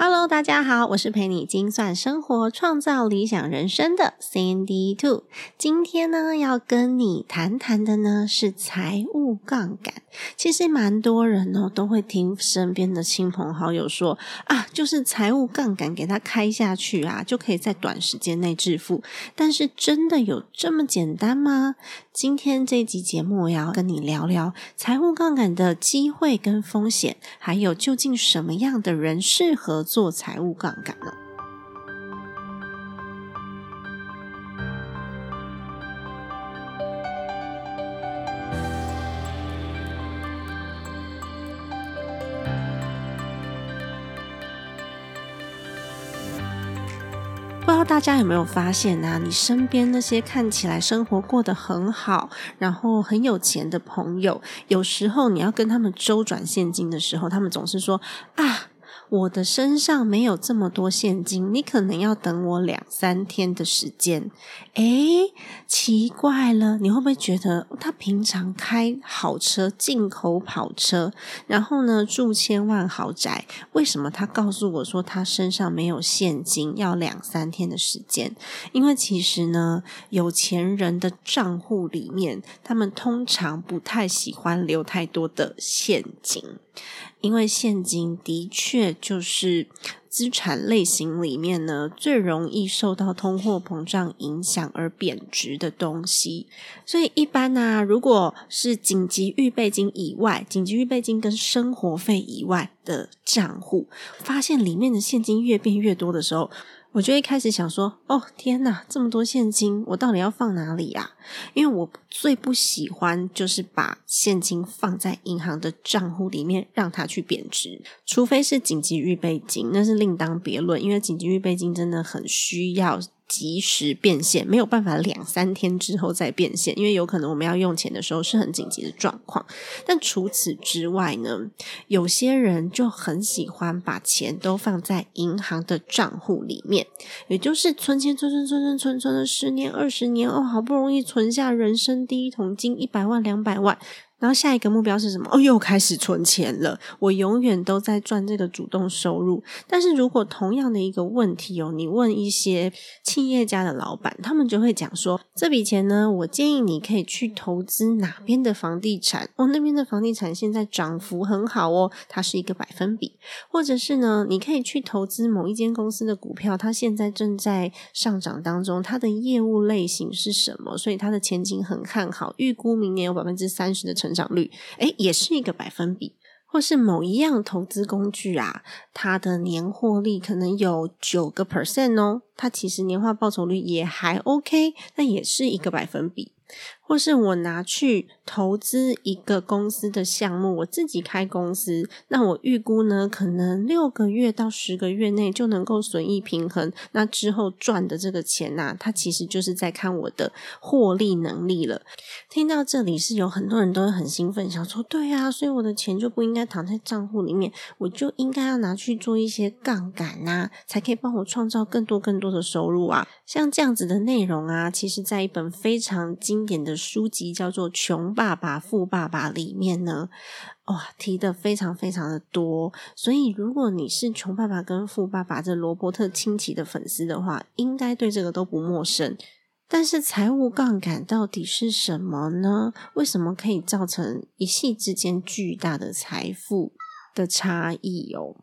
Hello，大家好，我是陪你精算生活、创造理想人生的 Sandy Two。今天呢，要跟你谈谈的呢是财务杠杆。其实蛮多人哦都会听身边的亲朋好友说啊，就是财务杠杆给他开下去啊，就可以在短时间内致富。但是真的有这么简单吗？今天这一集节目我要跟你聊聊财务杠杆的机会跟风险，还有究竟什么样的人适合做财务杠杆呢？大家有没有发现呢？你身边那些看起来生活过得很好，然后很有钱的朋友，有时候你要跟他们周转现金的时候，他们总是说啊。我的身上没有这么多现金，你可能要等我两三天的时间。诶，奇怪了，你会不会觉得他平常开好车、进口跑车，然后呢住千万豪宅，为什么他告诉我说他身上没有现金，要两三天的时间？因为其实呢，有钱人的账户里面，他们通常不太喜欢留太多的现金。因为现金的确就是资产类型里面呢最容易受到通货膨胀影响而贬值的东西，所以一般呢，如果是紧急预备金以外，紧急预备金跟生活费以外的账户，发现里面的现金越变越多的时候。我就一开始想说，哦天哪，这么多现金，我到底要放哪里呀？因为我最不喜欢就是把现金放在银行的账户里面，让它去贬值。除非是紧急预备金，那是另当别论。因为紧急预备金真的很需要。及时变现没有办法两三天之后再变现，因为有可能我们要用钱的时候是很紧急的状况。但除此之外呢，有些人就很喜欢把钱都放在银行的账户里面，也就是存钱存存存存存存了十年二十年哦，好不容易存下人生第一桶金一百万两百万。然后下一个目标是什么？哦，又开始存钱了。我永远都在赚这个主动收入。但是如果同样的一个问题哦，你问一些企业家的老板，他们就会讲说：这笔钱呢，我建议你可以去投资哪边的房地产哦，那边的房地产现在涨幅很好哦，它是一个百分比。或者是呢，你可以去投资某一间公司的股票，它现在正在上涨当中，它的业务类型是什么？所以它的前景很看好，预估明年有百分之三十的成。成长率，诶，也是一个百分比，或是某一样投资工具啊，它的年获利可能有九个 percent 哦，它其实年化报酬率也还 OK，那也是一个百分比。或是我拿去投资一个公司的项目，我自己开公司，那我预估呢，可能六个月到十个月内就能够损益平衡。那之后赚的这个钱呐，它其实就是在看我的获利能力了。听到这里是有很多人都会很兴奋，想说对啊，所以我的钱就不应该躺在账户里面，我就应该要拿去做一些杠杆呐，才可以帮我创造更多更多的收入啊。像这样子的内容啊，其实在一本非常经典的。书籍叫做《穷爸爸富爸爸》里面呢，哇，提的非常非常的多。所以，如果你是《穷爸爸》跟《富爸爸》这罗伯特清崎的粉丝的话，应该对这个都不陌生。但是，财务杠杆到底是什么呢？为什么可以造成一夕之间巨大的财富的差异哦？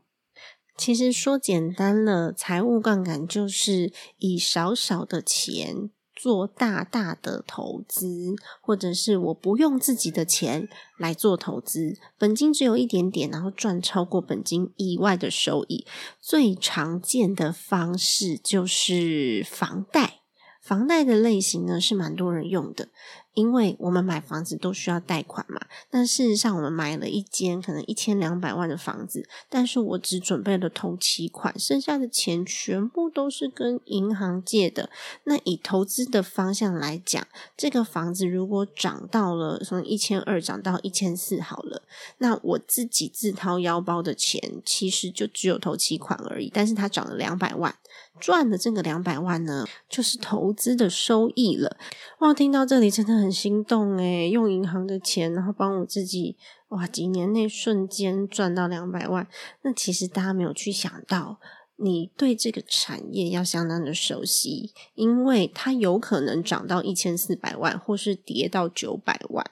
其实说简单了，财务杠杆就是以少少的钱。做大大的投资，或者是我不用自己的钱来做投资，本金只有一点点，然后赚超过本金以外的收益。最常见的方式就是房贷，房贷的类型呢是蛮多人用的。因为我们买房子都需要贷款嘛。但事实上，我们买了一间可能一千两百万的房子，但是我只准备了头期款，剩下的钱全部都是跟银行借的。那以投资的方向来讲，这个房子如果涨到了从一千二涨到一千四好了，那我自己自掏腰包的钱其实就只有头期款而已，但是它涨了两百万。赚的这个两百万呢，就是投资的收益了。哇，听到这里真的很心动诶用银行的钱，然后帮我自己，哇，几年内瞬间赚到两百万。那其实大家没有去想到，你对这个产业要相当的熟悉，因为它有可能涨到一千四百万，或是跌到九百万。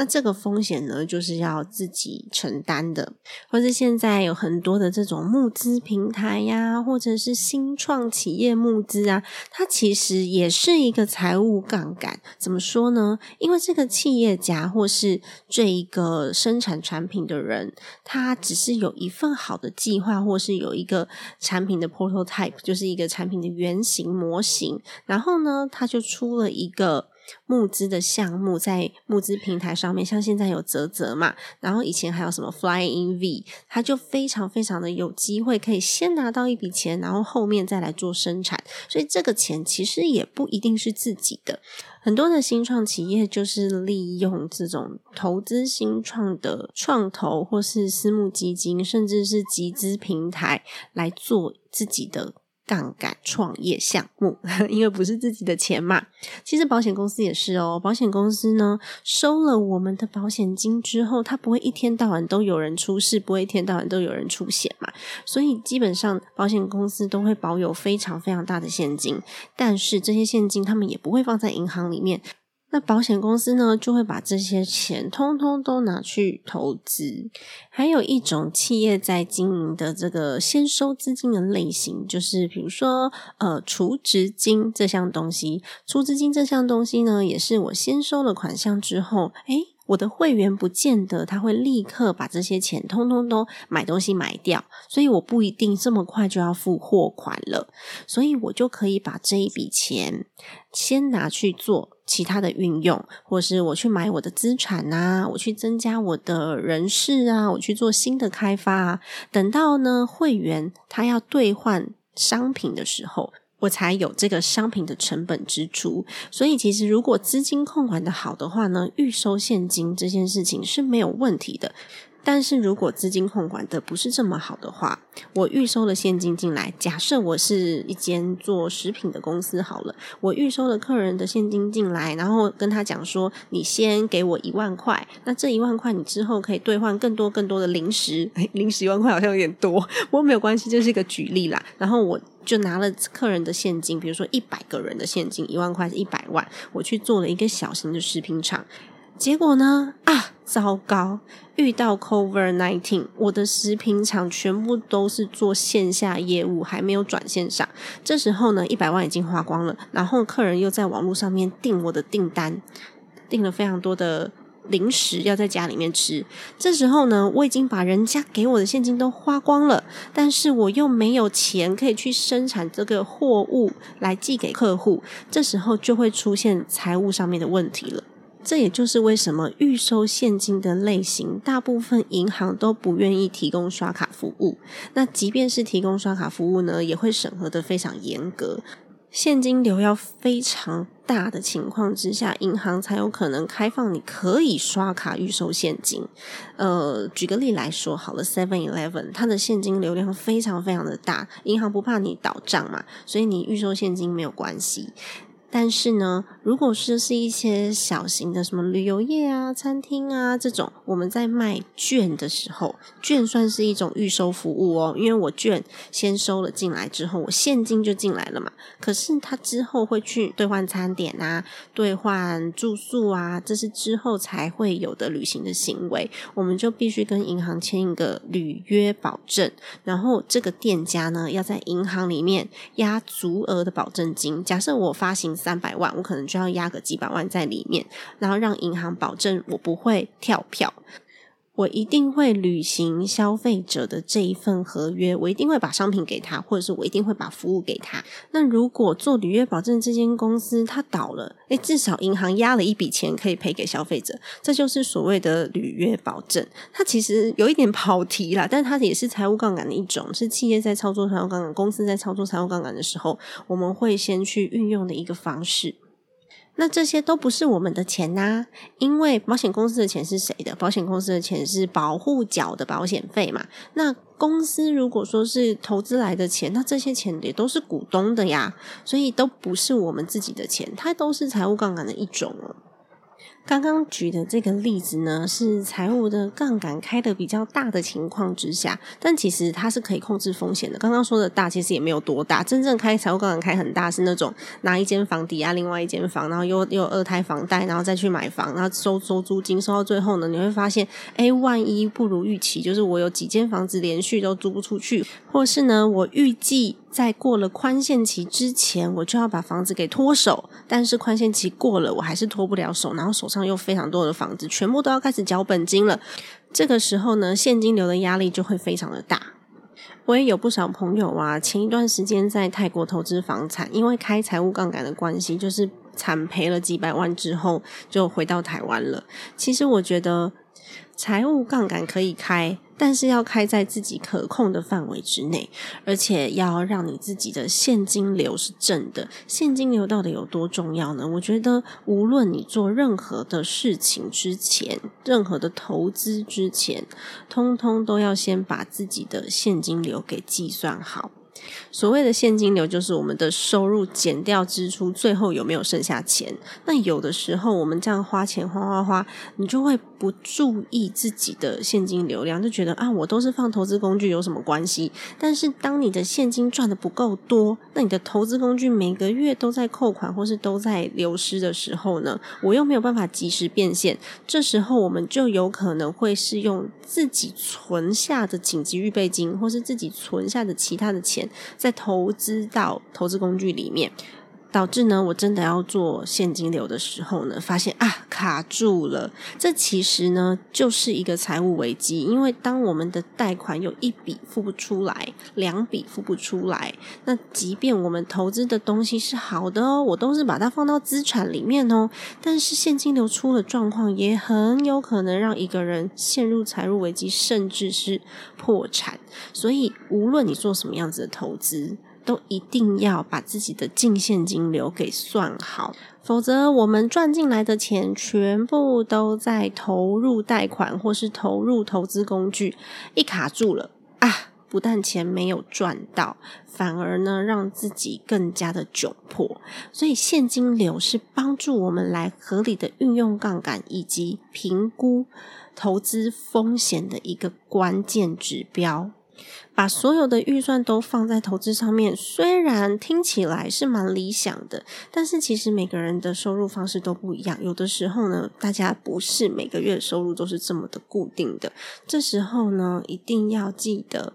那这个风险呢，就是要自己承担的，或是现在有很多的这种募资平台呀，或者是新创企业募资啊，它其实也是一个财务杠杆。怎么说呢？因为这个企业家或是这一个生产产品的人，他只是有一份好的计划，或是有一个产品的 prototype，就是一个产品的原型模型，然后呢，他就出了一个。募资的项目在募资平台上面，像现在有泽泽嘛，然后以前还有什么 Flying V，他就非常非常的有机会可以先拿到一笔钱，然后后面再来做生产，所以这个钱其实也不一定是自己的。很多的新创企业就是利用这种投资新创的创投或是私募基金，甚至是集资平台来做自己的。杠杆创业项目，因为不是自己的钱嘛。其实保险公司也是哦，保险公司呢收了我们的保险金之后，它不会一天到晚都有人出事，不会一天到晚都有人出险嘛。所以基本上保险公司都会保有非常非常大的现金，但是这些现金他们也不会放在银行里面。那保险公司呢，就会把这些钱通通都拿去投资。还有一种企业在经营的这个先收资金的类型，就是比如说呃，储值金这项东西。储值金这项东西呢，也是我先收了款项之后，诶我的会员不见得他会立刻把这些钱通通都买东西买掉，所以我不一定这么快就要付货款了，所以我就可以把这一笔钱先拿去做其他的运用，或是我去买我的资产啊，我去增加我的人事啊，我去做新的开发啊，等到呢会员他要兑换商品的时候。我才有这个商品的成本支出，所以其实如果资金控管的好的话呢，预收现金这件事情是没有问题的。但是如果资金控管的不是这么好的话，我预收了现金进来，假设我是一间做食品的公司好了，我预收了客人的现金进来，然后跟他讲说，你先给我一万块，那这一万块你之后可以兑换更多更多的零食，零食一万块好像有点多，不过没有关系，这是一个举例啦。然后我就拿了客人的现金，比如说一百个人的现金，一万块是一百万，我去做了一个小型的食品厂。结果呢？啊，糟糕！遇到 Cover Nineteen，我的食品厂全部都是做线下业务，还没有转线上。这时候呢，一百万已经花光了，然后客人又在网络上面订我的订单，订了非常多的零食要在家里面吃。这时候呢，我已经把人家给我的现金都花光了，但是我又没有钱可以去生产这个货物来寄给客户。这时候就会出现财务上面的问题了。这也就是为什么预收现金的类型，大部分银行都不愿意提供刷卡服务。那即便是提供刷卡服务呢，也会审核的非常严格，现金流要非常大的情况之下，银行才有可能开放你可以刷卡预收现金。呃，举个例来说，好了，Seven Eleven 它的现金流量非常非常的大，银行不怕你倒账嘛，所以你预收现金没有关系。但是呢，如果是是一些小型的什么旅游业啊、餐厅啊这种，我们在卖券的时候，券算是一种预收服务哦。因为我券先收了进来之后，我现金就进来了嘛。可是他之后会去兑换餐点啊、兑换住宿啊，这是之后才会有的旅行的行为，我们就必须跟银行签一个履约保证。然后这个店家呢，要在银行里面押足额的保证金。假设我发行。三百万，我可能就要压个几百万在里面，然后让银行保证我不会跳票。我一定会履行消费者的这一份合约，我一定会把商品给他，或者是我一定会把服务给他。那如果做履约保证这间公司它倒了，诶，至少银行压了一笔钱可以赔给消费者，这就是所谓的履约保证。它其实有一点跑题啦，但它也是财务杠杆的一种，是企业在操作财务杠杆、公司在操作财务杠杆的时候，我们会先去运用的一个方式。那这些都不是我们的钱呐，因为保险公司的钱是谁的？保险公司的钱是保护缴的保险费嘛。那公司如果说是投资来的钱，那这些钱也都是股东的呀，所以都不是我们自己的钱，它都是财务杠杆的一种哦。刚刚举的这个例子呢，是财务的杠杆开的比较大的情况之下，但其实它是可以控制风险的。刚刚说的大，其实也没有多大。真正开财务杠杆开很大，是那种拿一间房抵押另外一间房，然后又又二胎房贷，然后再去买房，然后收收租金，收到最后呢，你会发现，哎，万一不如预期，就是我有几间房子连续都租不出去，或是呢，我预计。在过了宽限期之前，我就要把房子给脱手，但是宽限期过了，我还是脱不了手，然后手上又非常多的房子，全部都要开始缴本金了。这个时候呢，现金流的压力就会非常的大。我也有不少朋友啊，前一段时间在泰国投资房产，因为开财务杠杆的关系，就是惨赔了几百万之后，就回到台湾了。其实我觉得财务杠杆可以开。但是要开在自己可控的范围之内，而且要让你自己的现金流是正的。现金流到底有多重要呢？我觉得，无论你做任何的事情之前，任何的投资之前，通通都要先把自己的现金流给计算好。所谓的现金流，就是我们的收入减掉支出，最后有没有剩下钱？那有的时候我们这样花钱花花花，你就会不注意自己的现金流量，就觉得啊，我都是放投资工具，有什么关系？但是当你的现金赚的不够多，那你的投资工具每个月都在扣款或是都在流失的时候呢，我又没有办法及时变现，这时候我们就有可能会是用自己存下的紧急预备金，或是自己存下的其他的钱。在投资到投资工具里面。导致呢，我真的要做现金流的时候呢，发现啊卡住了。这其实呢就是一个财务危机，因为当我们的贷款有一笔付不出来，两笔付不出来，那即便我们投资的东西是好的哦，我都是把它放到资产里面哦，但是现金流出了状况，也很有可能让一个人陷入财务危机，甚至是破产。所以，无论你做什么样子的投资，都一定要把自己的净现金流给算好，否则我们赚进来的钱全部都在投入贷款或是投入投资工具，一卡住了啊！不但钱没有赚到，反而呢让自己更加的窘迫。所以现金流是帮助我们来合理的运用杠杆以及评估投资风险的一个关键指标。把所有的预算都放在投资上面，虽然听起来是蛮理想的，但是其实每个人的收入方式都不一样。有的时候呢，大家不是每个月收入都是这么的固定的。这时候呢，一定要记得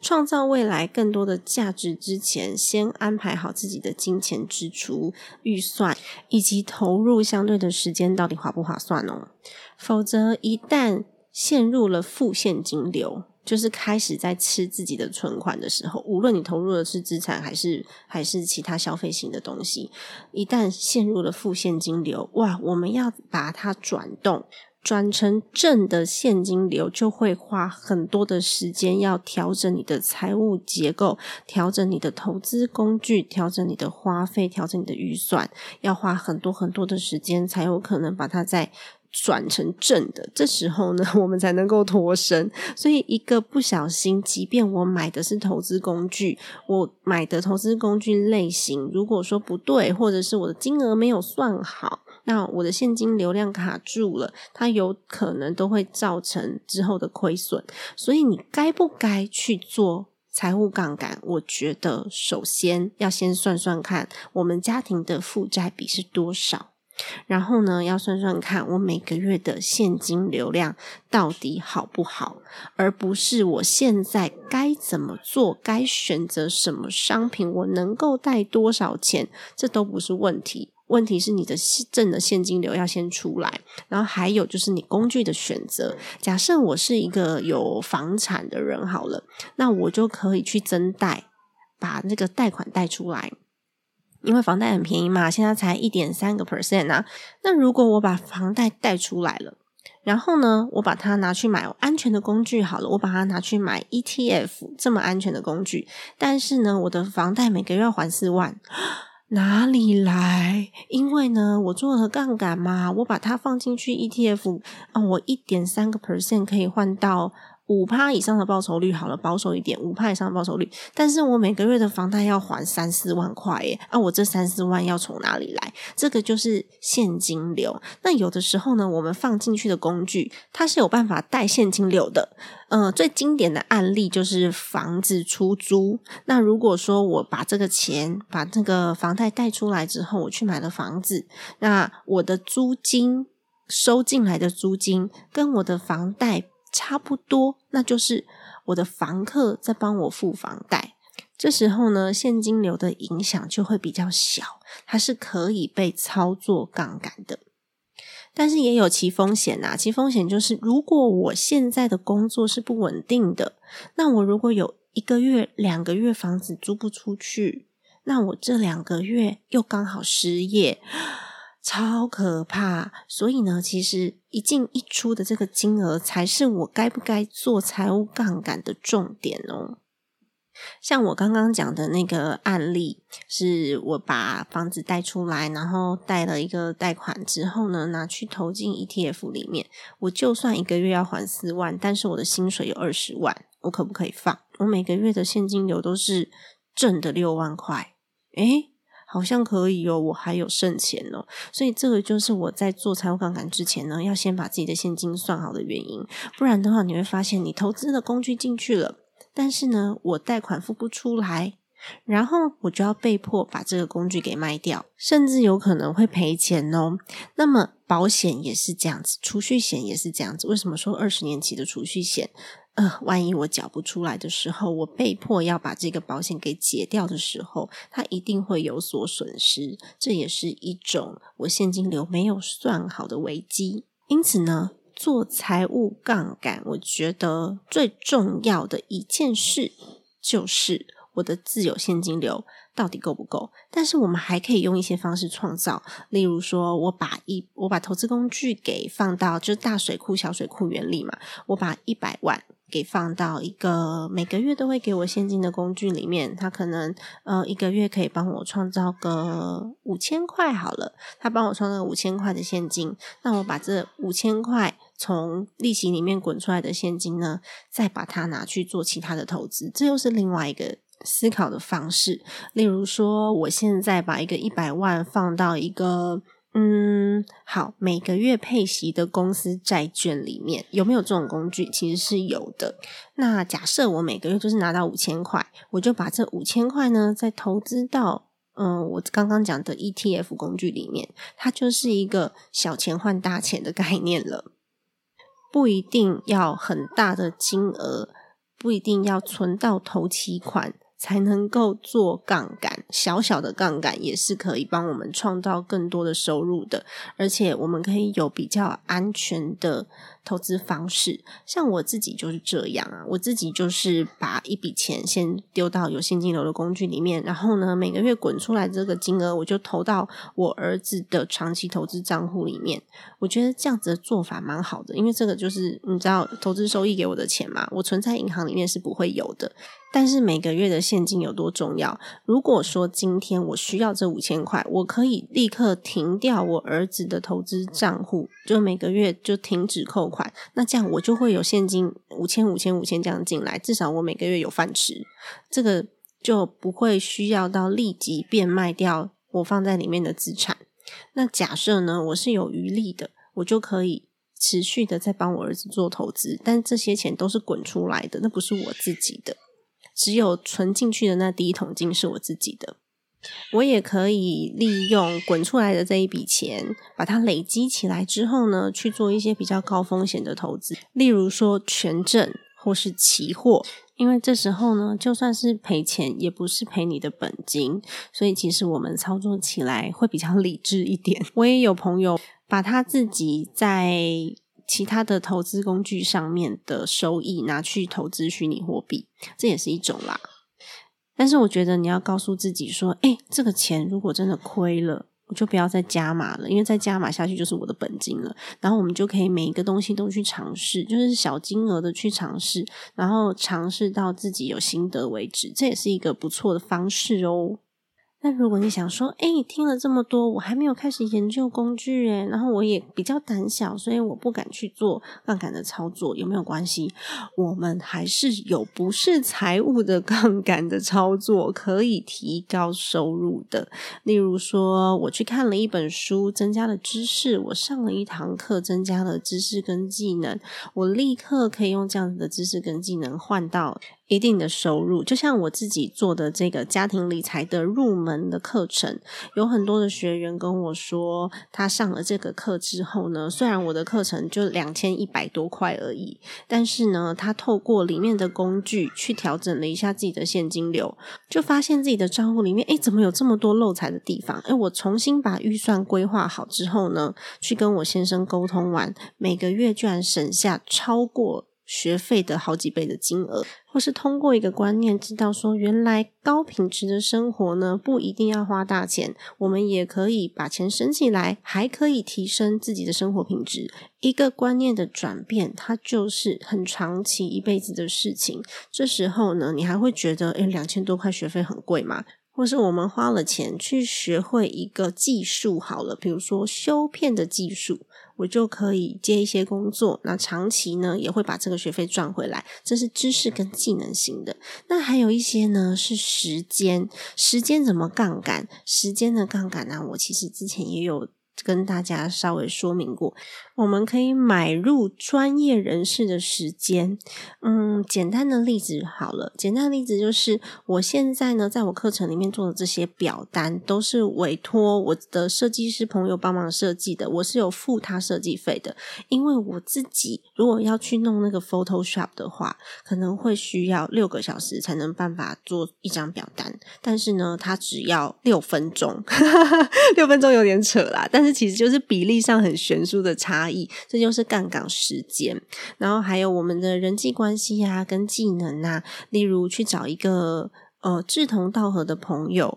创造未来更多的价值之前，先安排好自己的金钱支出预算以及投入相对的时间到底划不划算哦。否则，一旦陷入了负现金流。就是开始在吃自己的存款的时候，无论你投入的是资产还是还是其他消费型的东西，一旦陷入了负现金流，哇，我们要把它转动，转成正的现金流，就会花很多的时间，要调整你的财务结构，调整你的投资工具，调整你的花费，调整你的预算，要花很多很多的时间，才有可能把它在。转成正的，这时候呢，我们才能够脱身。所以，一个不小心，即便我买的是投资工具，我买的投资工具类型如果说不对，或者是我的金额没有算好，那我的现金流量卡住了，它有可能都会造成之后的亏损。所以，你该不该去做财务杠杆？我觉得，首先要先算算看，我们家庭的负债比是多少。然后呢，要算算看我每个月的现金流量到底好不好，而不是我现在该怎么做，该选择什么商品，我能够贷多少钱，这都不是问题。问题是你的正的现金流要先出来，然后还有就是你工具的选择。假设我是一个有房产的人好了，那我就可以去增贷，把那个贷款贷出来，因为房贷很便宜嘛，现在才一点三个 percent 啊。那如果我把房贷贷出来了，然后呢，我把它拿去买安全的工具好了，我把它拿去买 ETF 这么安全的工具，但是呢，我的房贷每个月要还四万。哪里来？因为呢，我做了杠杆嘛，我把它放进去 ETF 啊，我一点三个 percent 可以换到。五趴以上的报酬率好了，保守一点，五趴以上的报酬率。但是我每个月的房贷要还三四万块耶，啊，我这三四万要从哪里来？这个就是现金流。那有的时候呢，我们放进去的工具，它是有办法带现金流的。呃，最经典的案例就是房子出租。那如果说我把这个钱，把这个房贷贷出来之后，我去买了房子，那我的租金收进来的租金跟我的房贷。差不多，那就是我的房客在帮我付房贷。这时候呢，现金流的影响就会比较小，它是可以被操作杠杆的。但是也有其风险呐，其风险就是，如果我现在的工作是不稳定的，那我如果有一个月、两个月房子租不出去，那我这两个月又刚好失业。超可怕，所以呢，其实一进一出的这个金额才是我该不该做财务杠杆的重点哦。像我刚刚讲的那个案例，是我把房子贷出来，然后贷了一个贷款之后呢，拿去投进 ETF 里面。我就算一个月要还四万，但是我的薪水有二十万，我可不可以放？我每个月的现金流都是正的六万块，诶好像可以哦，我还有剩钱哦，所以这个就是我在做财务杠杆之前呢，要先把自己的现金算好的原因。不然的话，你会发现你投资的工具进去了，但是呢，我贷款付不出来，然后我就要被迫把这个工具给卖掉，甚至有可能会赔钱哦。那么保险也是这样子，储蓄险也是这样子。为什么说二十年期的储蓄险？呃，万一我缴不出来的时候，我被迫要把这个保险给解掉的时候，它一定会有所损失，这也是一种我现金流没有算好的危机。因此呢，做财务杠杆，我觉得最重要的一件事就是我的自有现金流到底够不够。但是我们还可以用一些方式创造，例如说我把一我把投资工具给放到就是大水库小水库原理嘛，我把一百万。给放到一个每个月都会给我现金的工具里面，它可能呃一个月可以帮我创造个五千块好了，它帮我创造五千块的现金，那我把这五千块从利息里面滚出来的现金呢，再把它拿去做其他的投资，这又是另外一个思考的方式。例如说，我现在把一个一百万放到一个。嗯，好，每个月配息的公司债券里面有没有这种工具？其实是有的。那假设我每个月就是拿到五千块，我就把这五千块呢再投资到嗯，我刚刚讲的 ETF 工具里面，它就是一个小钱换大钱的概念了。不一定要很大的金额，不一定要存到头期款。才能够做杠杆，小小的杠杆也是可以帮我们创造更多的收入的，而且我们可以有比较安全的。投资方式，像我自己就是这样啊，我自己就是把一笔钱先丢到有现金流的工具里面，然后呢，每个月滚出来这个金额，我就投到我儿子的长期投资账户里面。我觉得这样子的做法蛮好的，因为这个就是你知道，投资收益给我的钱嘛，我存在银行里面是不会有的。但是每个月的现金有多重要？如果说今天我需要这五千块，我可以立刻停掉我儿子的投资账户，就每个月就停止扣。款那这样我就会有现金五千五千五千这样进来，至少我每个月有饭吃，这个就不会需要到立即变卖掉我放在里面的资产。那假设呢，我是有余力的，我就可以持续的在帮我儿子做投资，但这些钱都是滚出来的，那不是我自己的，只有存进去的那第一桶金是我自己的。我也可以利用滚出来的这一笔钱，把它累积起来之后呢，去做一些比较高风险的投资，例如说权证。或是期货。因为这时候呢，就算是赔钱，也不是赔你的本金，所以其实我们操作起来会比较理智一点。我也有朋友把他自己在其他的投资工具上面的收益拿去投资虚拟货币，这也是一种啦。但是我觉得你要告诉自己说，哎，这个钱如果真的亏了。我就不要再加码了，因为再加码下去就是我的本金了。然后我们就可以每一个东西都去尝试，就是小金额的去尝试，然后尝试到自己有心得为止，这也是一个不错的方式哦。那如果你想说，哎，听了这么多，我还没有开始研究工具，诶然后我也比较胆小，所以我不敢去做杠杆的操作，有没有关系？我们还是有不是财务的杠杆的操作可以提高收入的。例如说，我去看了一本书，增加了知识；我上了一堂课，增加了知识跟技能，我立刻可以用这样子的知识跟技能换到。一定的收入，就像我自己做的这个家庭理财的入门的课程，有很多的学员跟我说，他上了这个课之后呢，虽然我的课程就两千一百多块而已，但是呢，他透过里面的工具去调整了一下自己的现金流，就发现自己的账户里面，哎，怎么有这么多漏财的地方？哎，我重新把预算规划好之后呢，去跟我先生沟通完，每个月居然省下超过。学费的好几倍的金额，或是通过一个观念知道说，原来高品质的生活呢，不一定要花大钱，我们也可以把钱省起来，还可以提升自己的生活品质。一个观念的转变，它就是很长期一辈子的事情。这时候呢，你还会觉得，诶两千多块学费很贵吗？或是我们花了钱去学会一个技术好了，比如说修片的技术。我就可以接一些工作，那长期呢也会把这个学费赚回来，这是知识跟技能型的。那还有一些呢是时间，时间怎么杠杆？时间的杠杆呢？我其实之前也有。跟大家稍微说明过，我们可以买入专业人士的时间。嗯，简单的例子好了，简单的例子就是，我现在呢，在我课程里面做的这些表单，都是委托我的设计师朋友帮忙设计的，我是有付他设计费的。因为我自己如果要去弄那个 Photoshop 的话，可能会需要六个小时才能办法做一张表单，但是呢，他只要六分钟，六分钟有点扯啦，但。这其实就是比例上很悬殊的差异，这就是杠杆时间。然后还有我们的人际关系啊，跟技能啊，例如去找一个呃志同道合的朋友，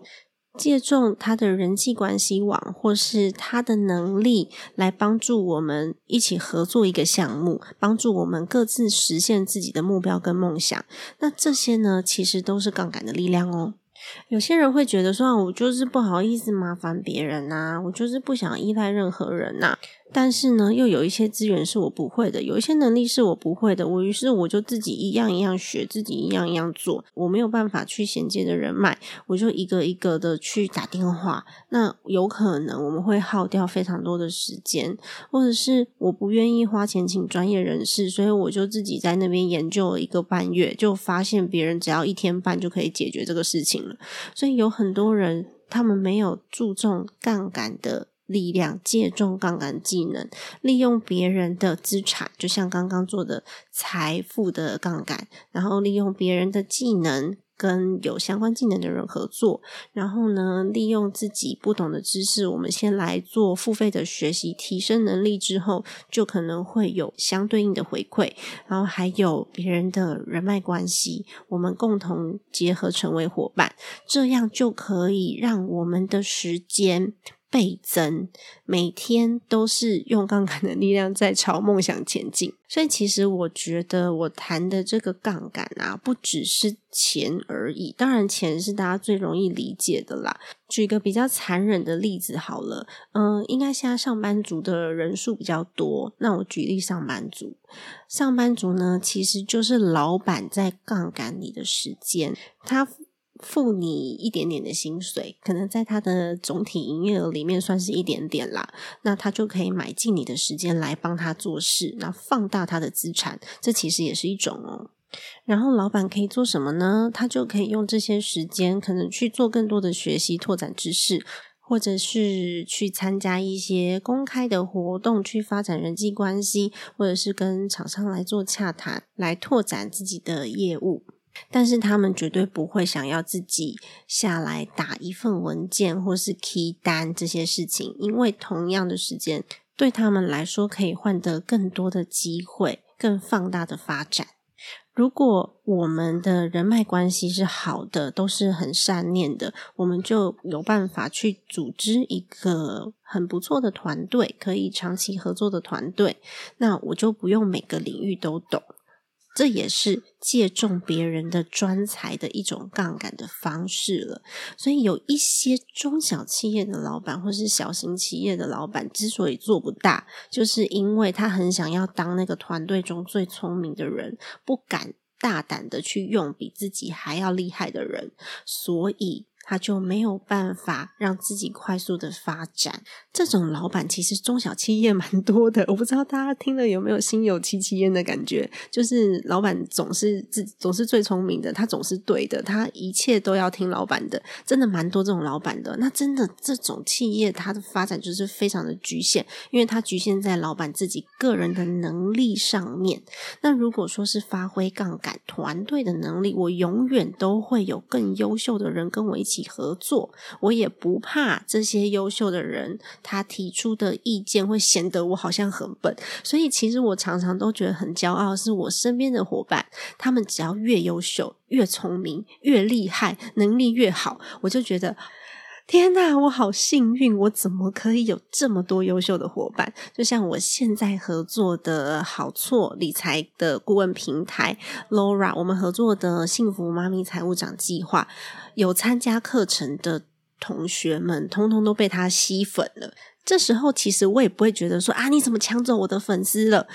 借重他的人际关系网或是他的能力，来帮助我们一起合作一个项目，帮助我们各自实现自己的目标跟梦想。那这些呢，其实都是杠杆的力量哦。有些人会觉得说，我就是不好意思麻烦别人呐，我就是不想依赖任何人呐。但是呢，又有一些资源是我不会的，有一些能力是我不会的，我于是我就自己一样一样学，自己一样一样做。我没有办法去衔接的人脉，我就一个一个的去打电话。那有可能我们会耗掉非常多的时间，或者是我不愿意花钱请专业人士，所以我就自己在那边研究了一个半月，就发现别人只要一天半就可以解决这个事情了。所以有很多人，他们没有注重杠杆的。力量借重杠杆技能，利用别人的资产，就像刚刚做的财富的杠杆，然后利用别人的技能跟有相关技能的人合作，然后呢，利用自己不懂的知识，我们先来做付费的学习，提升能力之后，就可能会有相对应的回馈，然后还有别人的人脉关系，我们共同结合成为伙伴，这样就可以让我们的时间。倍增，每天都是用杠杆的力量在朝梦想前进。所以，其实我觉得我谈的这个杠杆啊，不只是钱而已。当然，钱是大家最容易理解的啦。举个比较残忍的例子好了，嗯，应该现在上班族的人数比较多。那我举例上班族，上班族呢，其实就是老板在杠杆你的时间，他。付你一点点的薪水，可能在他的总体营业额里面算是一点点啦，那他就可以买进你的时间来帮他做事，那放大他的资产，这其实也是一种哦。然后老板可以做什么呢？他就可以用这些时间，可能去做更多的学习，拓展知识。或者是去参加一些公开的活动，去发展人际关系，或者是跟厂商来做洽谈，来拓展自己的业务。但是他们绝对不会想要自己下来打一份文件或是 key 单这些事情，因为同样的时间对他们来说可以换得更多的机会，更放大的发展。如果我们的人脉关系是好的，都是很善念的，我们就有办法去组织一个很不错的团队，可以长期合作的团队。那我就不用每个领域都懂。这也是借重别人的专才的一种杠杆的方式了。所以有一些中小企业的老板或是小型企业的老板之所以做不大，就是因为他很想要当那个团队中最聪明的人，不敢大胆的去用比自己还要厉害的人，所以。他就没有办法让自己快速的发展。这种老板其实中小企业蛮多的，我不知道大家听了有没有心有戚戚焉的感觉。就是老板总是自总是最聪明的，他总是对的，他一切都要听老板的，真的蛮多这种老板的。那真的这种企业，它的发展就是非常的局限，因为它局限在老板自己个人的能力上面。那如果说是发挥杠杆团队的能力，我永远都会有更优秀的人跟我一起。合作，我也不怕这些优秀的人，他提出的意见会显得我好像很笨。所以，其实我常常都觉得很骄傲，是我身边的伙伴，他们只要越优秀、越聪明、越厉害，能力越好，我就觉得。天呐，我好幸运！我怎么可以有这么多优秀的伙伴？就像我现在合作的好错理财的顾问平台 Laura，我们合作的幸福妈咪财务长计划，有参加课程的同学们，通通都被他吸粉了。这时候，其实我也不会觉得说啊，你怎么抢走我的粉丝了？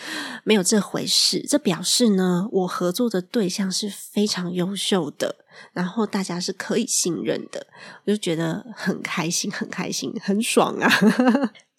没有这回事。这表示呢，我合作的对象是非常优秀的。然后大家是可以信任的，我就觉得很开心，很开心，很爽啊！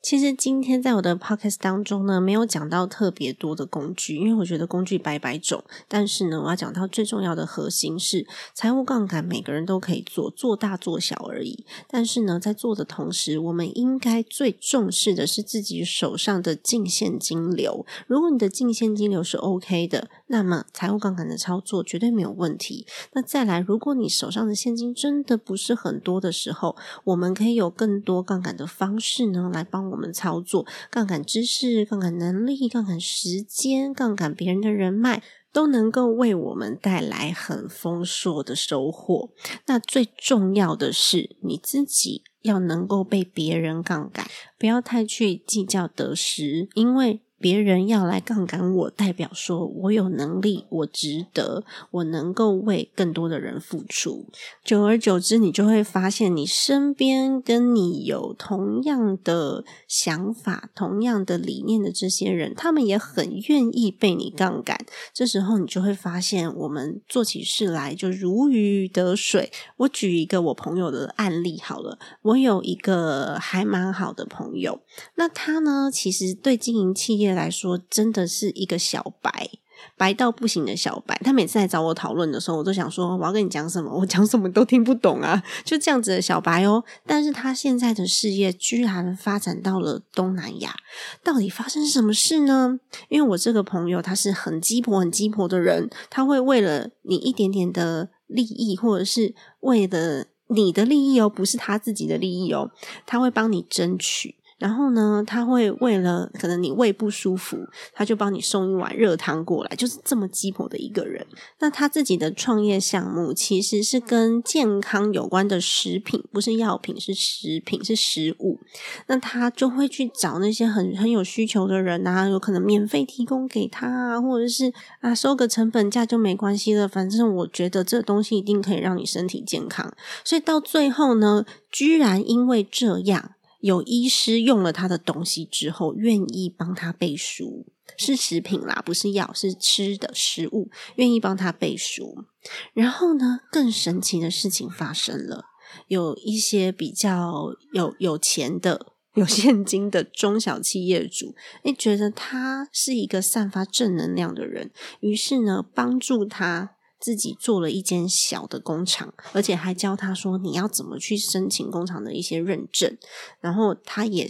其实今天在我的 podcast 当中呢，没有讲到特别多的工具，因为我觉得工具百百种。但是呢，我要讲到最重要的核心是财务杠杆，每个人都可以做，做大做小而已。但是呢，在做的同时，我们应该最重视的是自己手上的净现金流。如果你的净现金流是 OK 的，那么财务杠杆的操作绝对没有问题。那再来，如果你手上的现金真的不是很多的时候，我们可以有更多杠杆的方式呢，来帮我。我们操作杠杆知识、杠杆能力、杠杆时间、杠杆别人的人脉，都能够为我们带来很丰硕的收获。那最重要的是，你自己要能够被别人杠杆，不要太去计较得失，因为。别人要来杠杆我，代表说我有能力，我值得，我能够为更多的人付出。久而久之，你就会发现，你身边跟你有同样的想法、同样的理念的这些人，他们也很愿意被你杠杆。这时候，你就会发现，我们做起事来就如鱼得水。我举一个我朋友的案例好了，我有一个还蛮好的朋友，那他呢，其实对经营企业。来说，真的是一个小白，白到不行的小白。他每次来找我讨论的时候，我都想说，我要跟你讲什么？我讲什么都听不懂啊！就这样子的小白哦。但是他现在的事业居然发展到了东南亚，到底发生什么事呢？因为我这个朋友他是很鸡婆、很鸡婆的人，他会为了你一点点的利益，或者是为了你的利益哦，不是他自己的利益哦，他会帮你争取。然后呢，他会为了可能你胃不舒服，他就帮你送一碗热汤过来，就是这么鸡婆的一个人。那他自己的创业项目其实是跟健康有关的食品，不是药品，是食品，是食物。那他就会去找那些很很有需求的人啊，有可能免费提供给他啊，或者是啊收个成本价就没关系了。反正我觉得这东西一定可以让你身体健康。所以到最后呢，居然因为这样。有医师用了他的东西之后，愿意帮他背书，是食品啦，不是药，是吃的食物，愿意帮他背书。然后呢，更神奇的事情发生了，有一些比较有有钱的、有现金的中小企业主，诶，觉得他是一个散发正能量的人，于是呢，帮助他自己做了一间小的工厂，而且还教他说你要怎么去申请工厂的一些认证。然后他也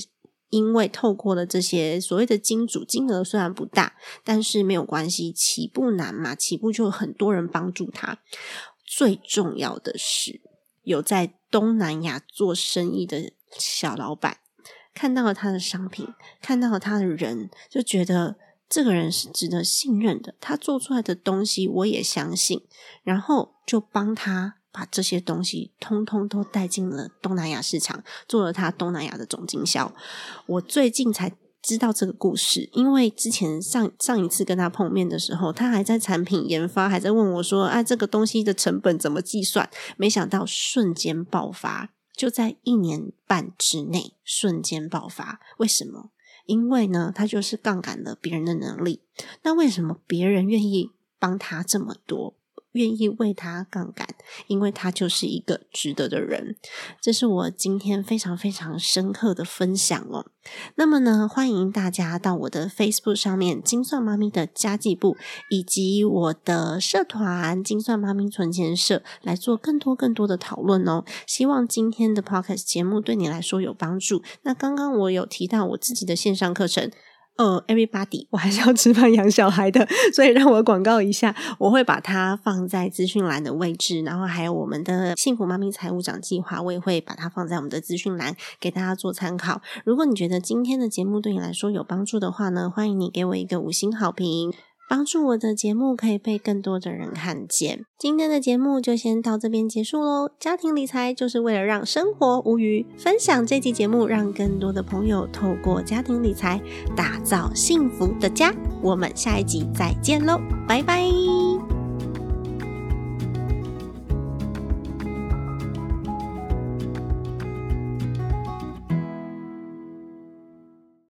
因为透过了这些所谓的金主，金额虽然不大，但是没有关系，起步难嘛，起步就很多人帮助他。最重要的是，有在东南亚做生意的小老板看到了他的商品，看到了他的人，就觉得这个人是值得信任的。他做出来的东西我也相信，然后就帮他把这些东西通通都带进了东南亚市场，做了他东南亚的总经销。我最近才。知道这个故事，因为之前上上一次跟他碰面的时候，他还在产品研发，还在问我说：“啊，这个东西的成本怎么计算？”没想到瞬间爆发，就在一年半之内瞬间爆发。为什么？因为呢，他就是杠杆了别人的能力。那为什么别人愿意帮他这么多？愿意为他杠杆，因为他就是一个值得的人。这是我今天非常非常深刻的分享哦。那么呢，欢迎大家到我的 Facebook 上面“金算妈咪”的家计部，以及我的社团“金算妈咪存钱社”来做更多更多的讨论哦。希望今天的 Podcast 节目对你来说有帮助。那刚刚我有提到我自己的线上课程。呃，everybody，我还是要吃饭养小孩的，所以让我广告一下，我会把它放在资讯栏的位置，然后还有我们的幸福妈咪财务长计划，我也会把它放在我们的资讯栏给大家做参考。如果你觉得今天的节目对你来说有帮助的话呢，欢迎你给我一个五星好评。帮助我的节目可以被更多的人看见。今天的节目就先到这边结束喽。家庭理财就是为了让生活无余，分享这期节目，让更多的朋友透过家庭理财打造幸福的家。我们下一集再见喽，拜拜。